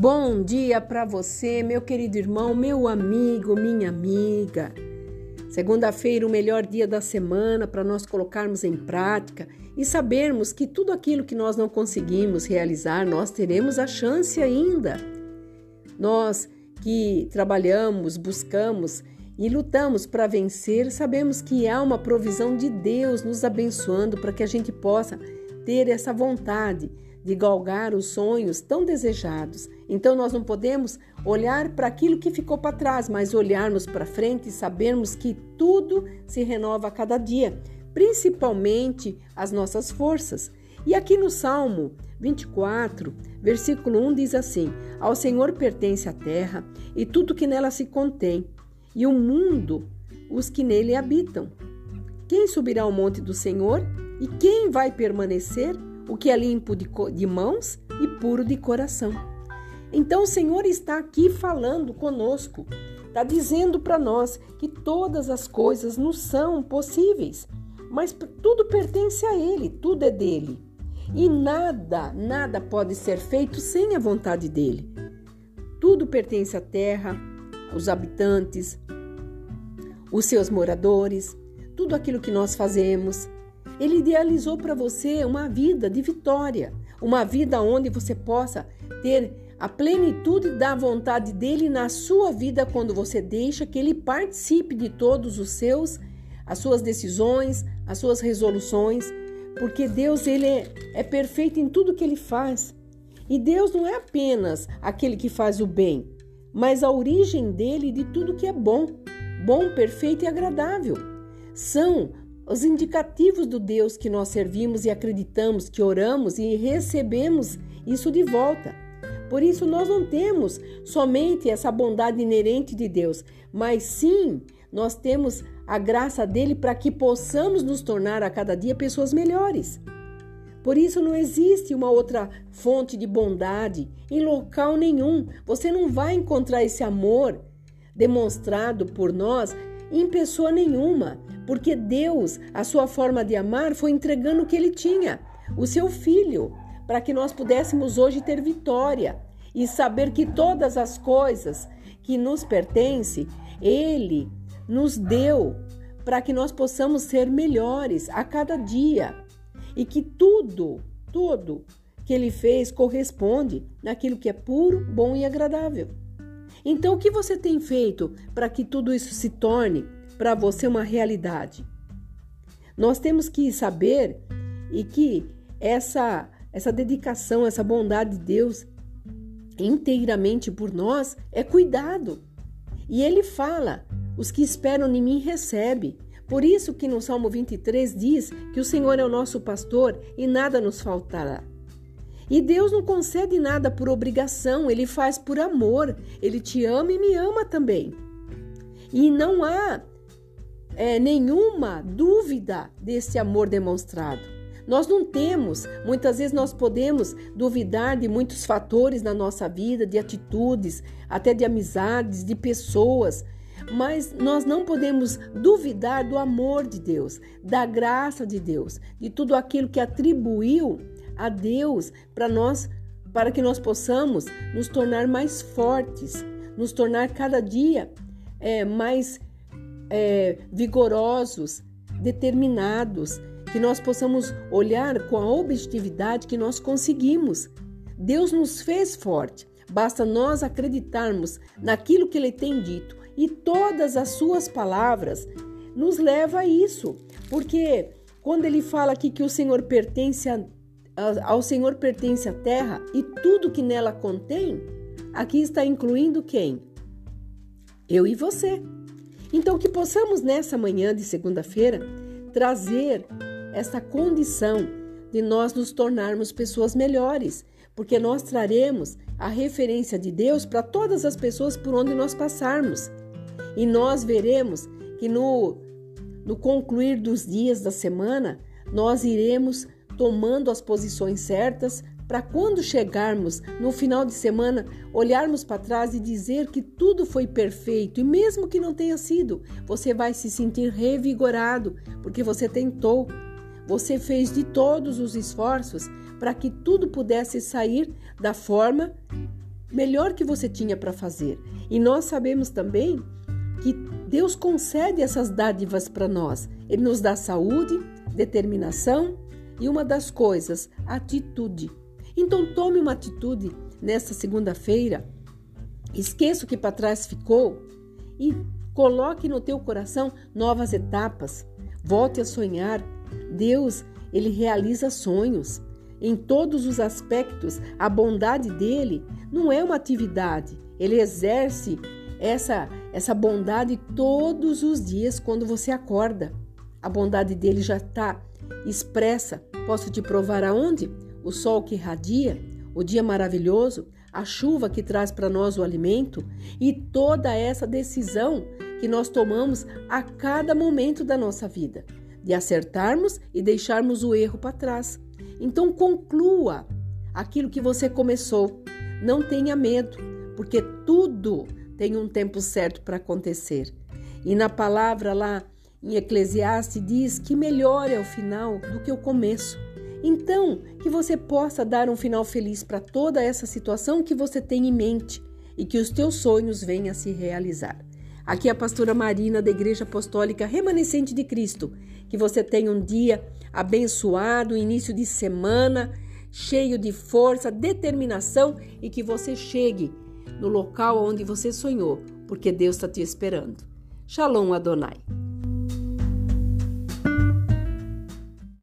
Bom dia para você, meu querido irmão, meu amigo, minha amiga. Segunda-feira, o melhor dia da semana para nós colocarmos em prática e sabermos que tudo aquilo que nós não conseguimos realizar, nós teremos a chance ainda. Nós que trabalhamos, buscamos e lutamos para vencer, sabemos que há uma provisão de Deus nos abençoando para que a gente possa ter essa vontade de galgar os sonhos tão desejados. Então nós não podemos olhar para aquilo que ficou para trás, mas olharmos para frente e sabermos que tudo se renova a cada dia, principalmente as nossas forças. E aqui no Salmo 24, versículo 1 diz assim: Ao Senhor pertence a terra e tudo que nela se contém, e o mundo, os que nele habitam. Quem subirá ao monte do Senhor? E quem vai permanecer? O que é limpo de, de mãos e puro de coração. Então o Senhor está aqui falando conosco, está dizendo para nós que todas as coisas nos são possíveis, mas tudo pertence a Ele, tudo é dele. E nada, nada pode ser feito sem a vontade dele. Tudo pertence à terra, aos habitantes, os seus moradores, tudo aquilo que nós fazemos, ele idealizou para você uma vida de vitória, uma vida onde você possa ter a plenitude da vontade dele na sua vida quando você deixa que ele participe de todos os seus, as suas decisões, as suas resoluções, porque Deus ele é, é perfeito em tudo que ele faz. E Deus não é apenas aquele que faz o bem, mas a origem dele de tudo que é bom, bom, perfeito e agradável. São os indicativos do Deus que nós servimos e acreditamos, que oramos e recebemos isso de volta. Por isso, nós não temos somente essa bondade inerente de Deus, mas sim nós temos a graça dele para que possamos nos tornar a cada dia pessoas melhores. Por isso, não existe uma outra fonte de bondade em local nenhum. Você não vai encontrar esse amor demonstrado por nós em pessoa nenhuma, porque Deus, a sua forma de amar, foi entregando o que ele tinha, o seu filho, para que nós pudéssemos hoje ter vitória e saber que todas as coisas que nos pertencem, ele nos deu para que nós possamos ser melhores a cada dia e que tudo, tudo que ele fez corresponde naquilo que é puro, bom e agradável. Então, o que você tem feito para que tudo isso se torne para você uma realidade? Nós temos que saber e que essa essa dedicação, essa bondade de Deus inteiramente por nós é cuidado. E ele fala: "Os que esperam em mim recebe". Por isso que no Salmo 23 diz que o Senhor é o nosso pastor e nada nos faltará. E Deus não concede nada por obrigação, ele faz por amor. Ele te ama e me ama também. E não há é, nenhuma dúvida desse amor demonstrado. Nós não temos, muitas vezes nós podemos duvidar de muitos fatores na nossa vida, de atitudes, até de amizades, de pessoas, mas nós não podemos duvidar do amor de Deus, da graça de Deus, de tudo aquilo que atribuiu a Deus para nós, para que nós possamos nos tornar mais fortes, nos tornar cada dia é, mais é, vigorosos, determinados, que nós possamos olhar com a objetividade que nós conseguimos. Deus nos fez forte, basta nós acreditarmos naquilo que Ele tem dito. E todas as Suas palavras nos leva a isso, porque quando Ele fala aqui que o Senhor pertence a ao Senhor pertence a terra e tudo que nela contém, aqui está incluindo quem? Eu e você. Então, que possamos nessa manhã de segunda-feira trazer essa condição de nós nos tornarmos pessoas melhores, porque nós traremos a referência de Deus para todas as pessoas por onde nós passarmos. E nós veremos que no, no concluir dos dias da semana, nós iremos tomando as posições certas para quando chegarmos no final de semana olharmos para trás e dizer que tudo foi perfeito e mesmo que não tenha sido, você vai se sentir revigorado porque você tentou. Você fez de todos os esforços para que tudo pudesse sair da forma melhor que você tinha para fazer. E nós sabemos também que Deus concede essas dádivas para nós. Ele nos dá saúde, determinação e uma das coisas, atitude. Então tome uma atitude nesta segunda-feira. Esqueça o que para trás ficou e coloque no teu coração novas etapas. Volte a sonhar. Deus, ele realiza sonhos. Em todos os aspectos, a bondade dele não é uma atividade. Ele exerce essa essa bondade todos os dias quando você acorda. A bondade dele já está expressa. Posso te provar aonde? O sol que irradia, o dia maravilhoso, a chuva que traz para nós o alimento e toda essa decisão que nós tomamos a cada momento da nossa vida, de acertarmos e deixarmos o erro para trás. Então conclua aquilo que você começou. Não tenha medo, porque tudo tem um tempo certo para acontecer. E na palavra lá em Eclesiastes diz que melhor é o final do que o começo. Então, que você possa dar um final feliz para toda essa situação que você tem em mente e que os teus sonhos venham a se realizar. Aqui é a pastora Marina da Igreja Apostólica Remanescente de Cristo. Que você tenha um dia abençoado, início de semana, cheio de força, determinação e que você chegue no local onde você sonhou, porque Deus está te esperando. Shalom Adonai.